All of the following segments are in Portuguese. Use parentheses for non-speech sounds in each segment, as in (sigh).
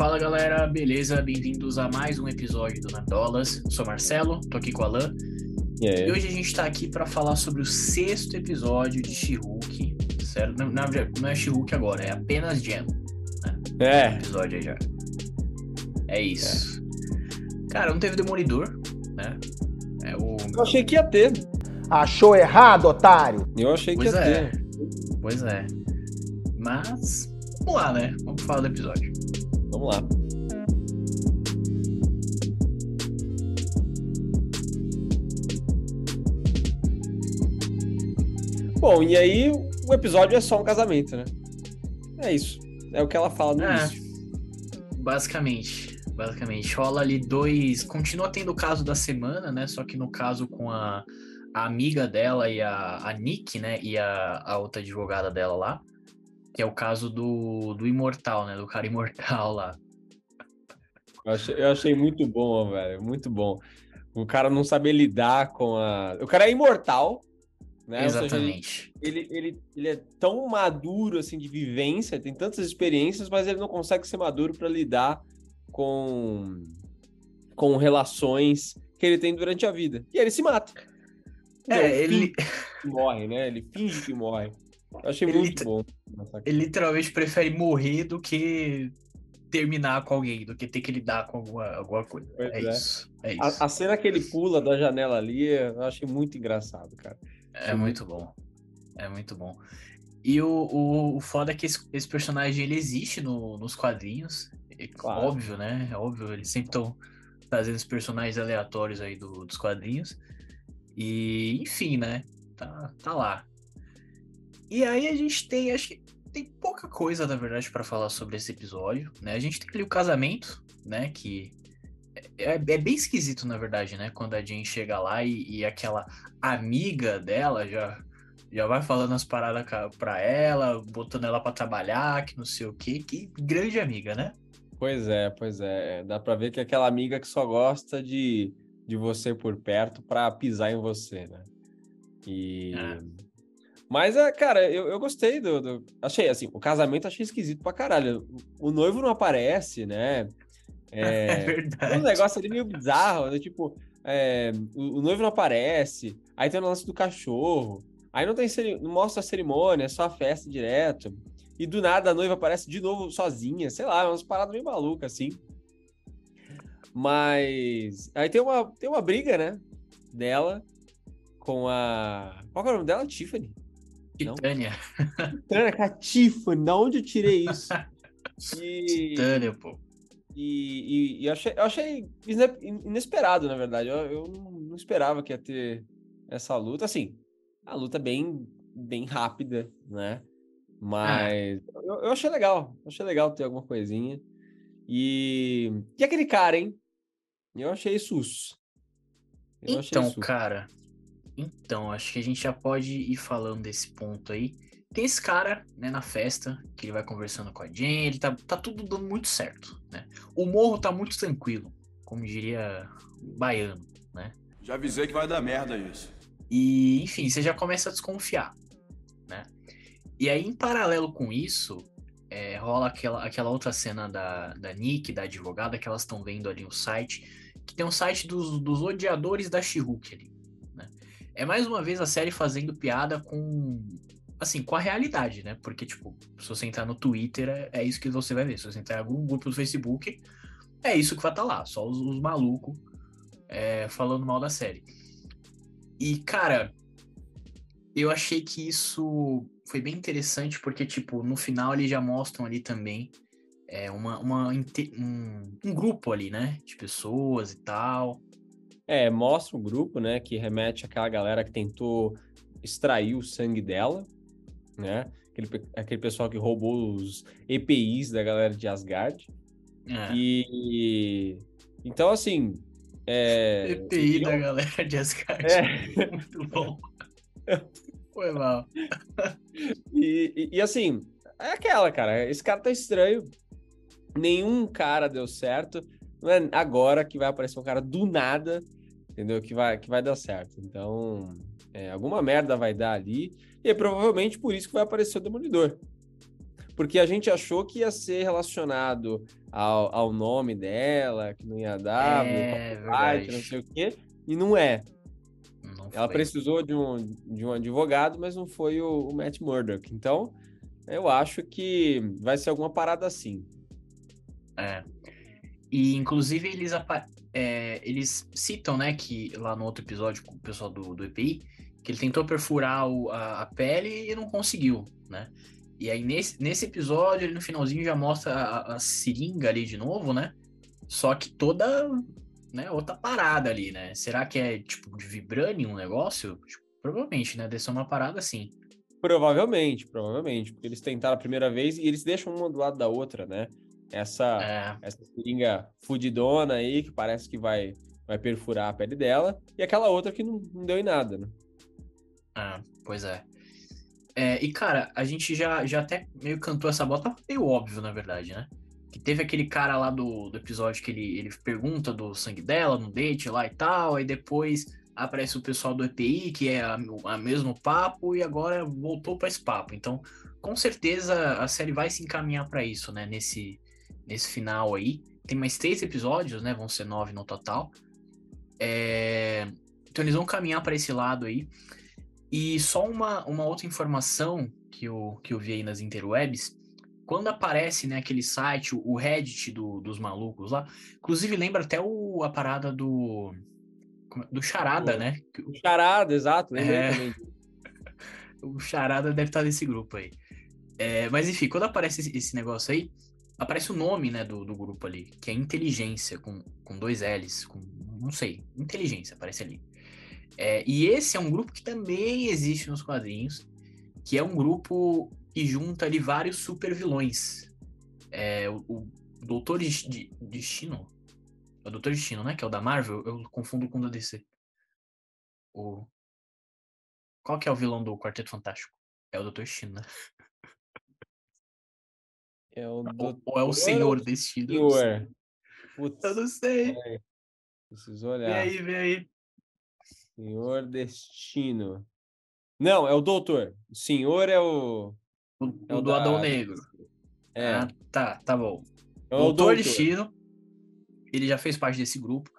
Fala galera, beleza? Bem-vindos a mais um episódio do Nerdolas. Sou Marcelo, tô aqui com o Alan. E, aí? e hoje a gente tá aqui para falar sobre o sexto episódio de She-Hulk, certo? Não, não, não é She-Hulk agora, é apenas Gem. Né? É. Episódio aí já. É isso. É. Cara, não teve Demolidor, né? É o... Eu achei que ia ter. Achou errado, otário? Eu achei pois que ia é. ter. Pois é. Mas, vamos lá, né? Vamos falar do episódio. Vamos lá. Bom, e aí o episódio é só um casamento, né? É isso. É o que ela fala no é, início. Basicamente. Basicamente. Rola ali dois. Continua tendo o caso da semana, né? Só que no caso com a, a amiga dela e a, a Nick, né? E a, a outra advogada dela lá. Que é o caso do, do imortal, né? Do cara imortal lá. Eu achei, eu achei muito bom, velho. Muito bom. O cara não saber lidar com a. O cara é imortal, né? Exatamente. Seja, ele, ele, ele, ele, é tão maduro assim de vivência, tem tantas experiências, mas ele não consegue ser maduro para lidar com com relações que ele tem durante a vida. E ele se mata. É, ele morre, né? Ele finge que morre. Eu achei ele muito bom. Ele literalmente prefere morrer do que terminar com alguém do que ter que lidar com alguma, alguma coisa. É, é, Isso, é isso. A, a, cena que ele pula da janela ali, eu achei muito engraçado, cara. É muito bom. É muito bom. E o, o, o foda é que esse, esse personagem ele existe no, nos quadrinhos. É claro. Óbvio, né? É óbvio. Eles sempre estão trazendo os personagens aleatórios aí do, dos quadrinhos. E, enfim, né? Tá, tá lá. E aí a gente tem, acho que tem pouca coisa, na verdade, para falar sobre esse episódio, né? A gente tem ali o casamento, né? Que é, é, é, bem esquisito, na verdade, né? Quando a Jane chega lá e, e, aquela amiga dela já, já vai falando as paradas pra ela, botando ela para trabalhar, que não sei o quê. Que grande amiga, né? Pois é, pois é. Dá pra ver que é aquela amiga que só gosta de, de você por perto pra pisar em você, né? E. É. Mas, é, cara, eu, eu gostei do, do, Achei, assim, o casamento achei esquisito pra caralho. O noivo não aparece, né? (laughs) É, é verdade. Um negócio ali meio bizarro, né? Tipo, é, o, o, noivo não aparece, aí tem o lance do cachorro, aí não tem não mostra a cerimônia, é só a festa direto. E do nada a noiva aparece de novo sozinha, sei lá, umas paradas meio malucas, assim. Mas. Aí tem uma, tem uma briga, né? Dela com a. Qual é o nome dela? Tiffany. Titânia. Titânia, Catifa, de onde eu tirei isso? (laughs) E... Titânia, pô. E, e, e eu, achei, eu achei inesperado, na verdade. Eu, eu não esperava que ia ter essa luta. Assim, a luta bem, bem rápida, né? Mas ah. eu, eu, achei legal. Eu achei legal ter alguma coisinha. E, e aquele cara, hein? Eu achei sus. Eu então, achei sus. cara, então, acho que a gente já pode ir falando desse ponto aí. Tem esse cara, né, na festa, que ele vai conversando com a Jane, ele tá, tá tudo dando muito certo, né? O morro tá muito tranquilo, como diria o baiano, né? Já avisei que vai dar merda isso. E, enfim, você já começa a desconfiar, né? E aí, em paralelo com isso, é, rola aquela, aquela outra cena da, da Nick, da advogada, que elas estão vendo ali o site, que tem um site dos, dos odiadores da she ali é mais uma vez a série fazendo piada com assim, com a realidade, né? Porque, tipo, se você entrar no Twitter, é, é isso que você vai ver. Se você entrar em algum grupo do Facebook, é isso que vai estar tá lá. Só os, os malucos é, falando mal da série. E, cara, eu achei que isso foi bem interessante, porque, tipo, no final eles já mostram ali também é, uma, uma um, um grupo ali, né? De pessoas e tal. É, mostra o grupo, né, que remete àquela galera que tentou extrair o sangue dela, né? Aquele, aquele pessoal que roubou os EPIs da galera de Asgard. É. E então assim, é... EPI da galera de Asgard. É. (laughs) Muito bom. Foi mal. e, e, e assim, é aquela, cara. Esse cara tá estranho. Nenhum cara deu certo. Não é agora que vai aparecer um cara do nada entendeu? Que vai, que vai dar certo. Então, é, alguma merda vai dar ali, e é provavelmente por isso que vai aparecer o Demolidor. porque a gente achou que ia ser relacionado ao, ao nome dela, que não ia dar, É, copyright, não sei o quê, e não é. Não Ela foi. precisou de um, de um advogado, mas não foi o, o Matt Murdock. Então, eu acho que vai ser alguma parada assim. É. E inclusive eles, é, eles citam, né, que lá no outro episódio com o pessoal do, do EPI, que ele tentou perfurar o- a, a pele e não conseguiu, né? E aí nesse, nesse episódio, ele no finalzinho já mostra a, a seringa ali de novo, né? Só que toda, né, outra parada ali, né? Será que é tipo de vibranium um negócio? Tipo, provavelmente, né? Deve ser uma parada assim. Provavelmente, provavelmente, porque eles tentaram a primeira vez e eles deixam uma do lado da outra, né? Essa, É, essa seringa fudidona aí, que parece que vai, vai perfurar a pele dela, e aquela outra que não, não deu em nada, né? Ah, pois é. É, e cara, a gente já, já até meio cantou essa bola, tava meio óbvio, na verdade, né? Que teve aquele cara lá do, do episódio que ele, ele pergunta do sangue dela no date lá e tal, aí depois aparece o pessoal do EPI, que é a, a mesmo papo, e agora voltou para esse papo. Então, com certeza a série vai se encaminhar para isso, né? Nesse, nesse final aí. Tem mais três episódios, né? Vão ser nove no total. É, Então eles vão caminhar para esse lado aí. E só uma, uma outra informação que eu, que eu vi aí nas interwebs, quando aparece né, aquele site, o, Reddit do- dos malucos lá, inclusive lembra até o, a parada do. é- Do Charada, O- né? O charada, exato, É. (laughs) O Charada deve estar nesse grupo aí. É, mas enfim, quando aparece esse, esse negócio aí, aparece o nome né, do, do grupo ali, que é Inteligência, com, com dois L's, com. Não sei, Inteligência, aparece ali. É, e esse é um grupo que também existe nos quadrinhos, que é um grupo que junta ali vários super vilões. É, o, o Doutor De- Destino. É o Doutor Destino, né? Que é o da Marvel, eu confundo com o da DC. O... Qual que é o vilão do Quarteto Fantástico? É o Doutor Destino, né? (laughs) É o Ou, doutor ou é o Senhor Destino? Senhor. Putz, Eu não sei. preciso Vem olhar. aí, vem aí. Senhor Destino. Não, é o doutor. O senhor é o. O, É o o do da- Adão Negro. É, Ah, tá, tá bom. é o Doutor doutor. Destino, ele já fez parte desse grupo.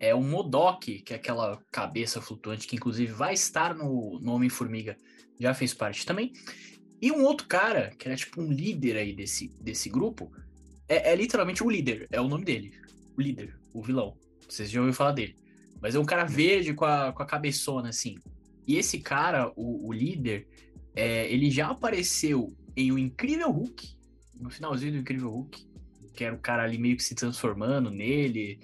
É o Modok, que é aquela cabeça flutuante, que inclusive vai estar no, no Homem-Formiga, já fez parte também. E um outro cara, que era tipo um líder aí desse, desse grupo, é, é literalmente o líder, é o nome dele. O líder, o vilão. Vocês já ouviram falar dele. Mas é um cara verde com a, com a cabeçona, assim. E esse cara, o, o líder, é, ele já apareceu em O Incrível Hulk, no finalzinho do Incrível Hulk, que era o cara ali meio que se transformando nele.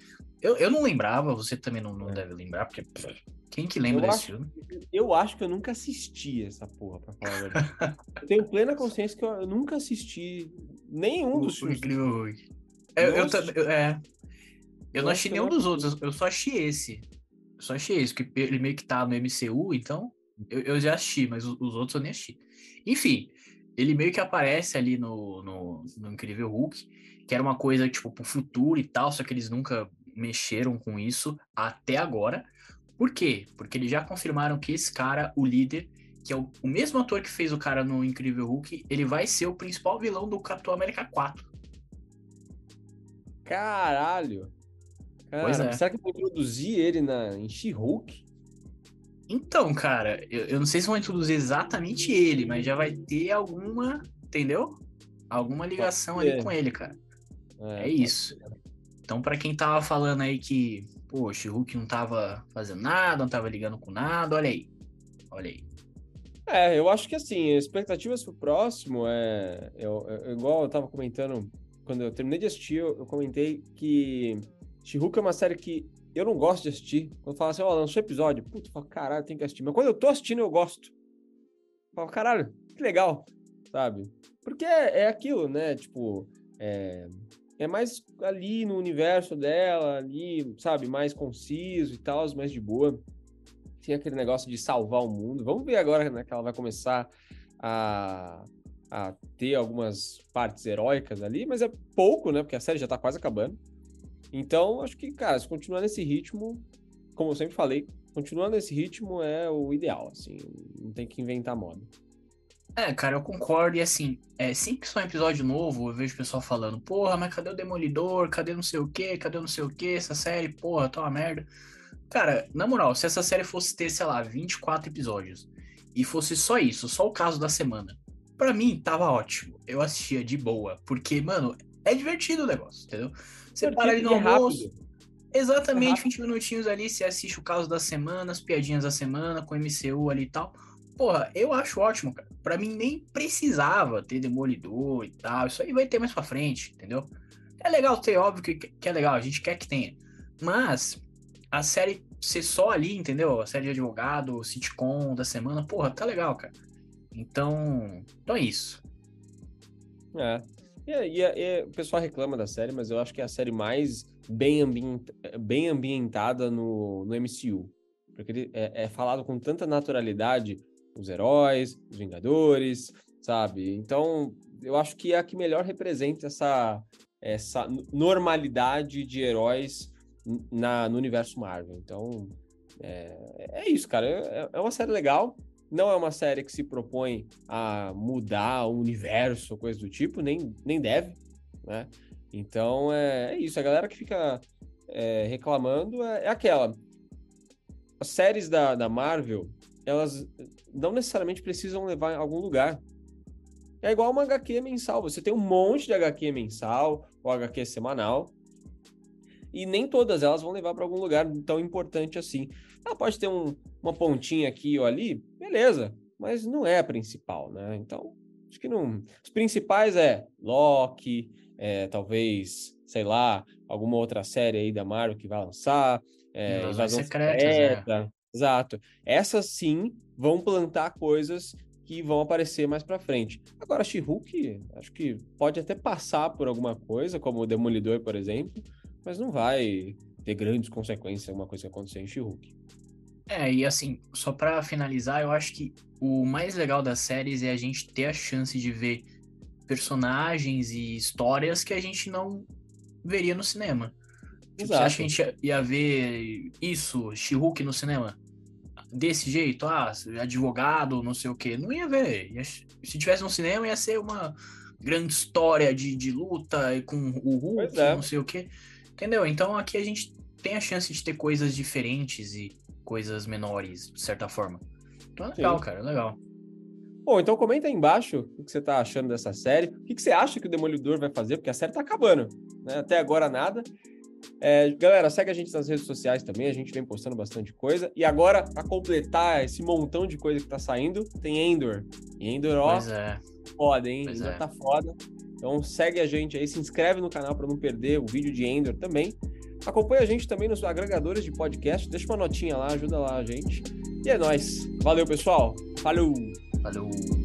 Eu, eu não lembrava, você também não, não É. deve lembrar, porque pff, quem que lembra Eu desse acho- filme? Eu acho que eu nunca assisti essa porra, pra falar a verdade. (laughs) eu tenho plena consciência que eu, eu nunca assisti nenhum O, dos filmes. Incrível Hulk. Eu, eu, também- eu- é, eu Eu não achei eu nenhum dos outros, eu só achei esse. Eu só achei esse, porque ele meio que tá no MCU, então eu, eu já assisti, mas os, os outros eu nem assisti. Enfim, ele meio que aparece ali no, no, no Incrível Hulk, que era uma coisa, tipo, pro futuro e tal, só que eles nunca mexeram com isso até agora. Por quê? Porque eles já confirmaram que esse cara, o líder, que é o, o mesmo ator que fez o cara no Incrível Hulk, ele vai ser o principal vilão do Capitão América 4. Caralho. Pois Cara, é. será que eu vou introduzir ele na, em She-Hulk? Então, cara, eu, eu não sei se vão introduzir exatamente ele, mas já vai ter alguma, entendeu? Alguma ligação ali com ele, cara. É pode isso. Então, pra quem tava falando aí que, pô, o She-Hulk não tava fazendo nada, não tava ligando com nada, olha aí. Olha aí. É, eu acho que assim, expectativas pro próximo é. Eu, eu- igual eu tava comentando, quando eu terminei de assistir, eu, eu comentei que She-Hulk é uma série que eu não gosto de assistir. Quando fala assim, ó, lançou episódio, puta, eu falo, caralho, tem que assistir. Mas quando eu tô assistindo, eu gosto. Eu falo, caralho, que legal, sabe? Porque é, é aquilo, né? Tipo, é, é mais ali no universo dela, ali, sabe, mais conciso e tal, mais de boa tem aquele negócio de salvar o mundo. Vamos ver agora né, que ela vai começar a, a ter algumas partes heróicas ali, mas é pouco, né? Porque a série já tá quase acabando. Então, acho que, cara, se continuar nesse ritmo, como eu sempre falei, continuar nesse ritmo é o ideal, assim, não tem que inventar moda. É, cara, eu concordo. E assim, é, sempre que sai um episódio novo, eu vejo o pessoal falando, porra, mas cadê o Demolidor? Cadê não sei o quê? Cadê não sei o quê? Essa série, porra, tá uma merda. Cara, na moral, se essa série fosse ter, sei lá, 24 episódios e fosse só isso, só o caso da semana, pra mim tava ótimo. Eu assistia de boa, porque, mano, é divertido o negócio, entendeu? Você para ali no é almoço, rápido. exatamente rápido. 20 minutinhos ali, você assiste o caso da semana, as piadinhas da semana, com MCU ali e tal. Porra, eu acho ótimo, cara. Pra mim nem precisava ter Demolidor e tal. Isso aí vai ter mais pra frente, entendeu? É legal ter, óbvio que, é legal, a gente quer que tenha. Mas a série ser só ali, entendeu? A série de advogado, sitcom da semana, porra, tá legal, cara. Então, então é isso. É. E, e- e o pessoal reclama da série, mas eu acho que é a série mais bem, ambient, bem ambientada no, no MCU. Porque é, é falado com tanta naturalidade os heróis, os Vingadores, sabe? Então, eu acho que é a que melhor representa essa, essa normalidade de heróis na, no universo Marvel. Então, é, é isso, cara. É, é uma série legal. Não é uma série que se propõe a mudar o universo, coisa do tipo, nem, nem deve, né? Então é, é isso. A galera que fica é, reclamando é, é aquela. As séries da, da Marvel, elas não necessariamente precisam levar em algum lugar. É igual uma HQ mensal. Você tem um monte de HQ mensal ou HQ semanal. E nem todas elas vão levar para algum lugar tão importante assim. Ela pode ter um, uma pontinha aqui ou ali, beleza, mas não é a principal, né? Então, acho que não. Os principais é Loki, é, talvez, sei lá, alguma outra série aí da Marvel que vai lançar, é, Invasão Secretas, é. Secreta. Exato. Essas sim vão plantar coisas que vão aparecer mais pra frente. Agora, She-Hulk, acho que pode até passar por alguma coisa, como o Demolidor, por exemplo, mas não vai ter grandes consequências alguma coisa que acontecer em She-Hulk. É, e assim, só pra finalizar, eu acho que o mais legal das séries é a gente ter a chance de ver personagens e histórias que a gente não veria no cinema. Tipo, você acha que a gente ia, ia ver isso, She-Hulk no cinema? Desse jeito, ah, advogado, não sei o quê. Não ia ver. Ia- se tivesse no cinema, ia ser uma grande história de, de luta e com o Hulk, é. não sei o quê. Entendeu? Então aqui a gente tem a chance de ter coisas diferentes e coisas menores, de certa forma. Então é legal, Sim. cara, é legal. Bom, então comenta aí embaixo o que você tá achando dessa série. O que que você acha que o Demolidor vai fazer, porque a série tá acabando. Né? Até agora nada. É, galera, segue a gente nas redes sociais também, a gente vem postando bastante coisa. E agora, pra completar esse montão de coisa que tá saindo, tem Endor. E Endor, ó, Pois é. foda, hein? Pois Endor é. tá foda. Então segue a gente aí, se inscreve no canal pra não perder o vídeo de Endor também. Acompanha a gente também nos agregadores de podcast, deixa uma notinha lá, ajuda lá a gente. E é nóis. Valeu, pessoal. Falou! Falou.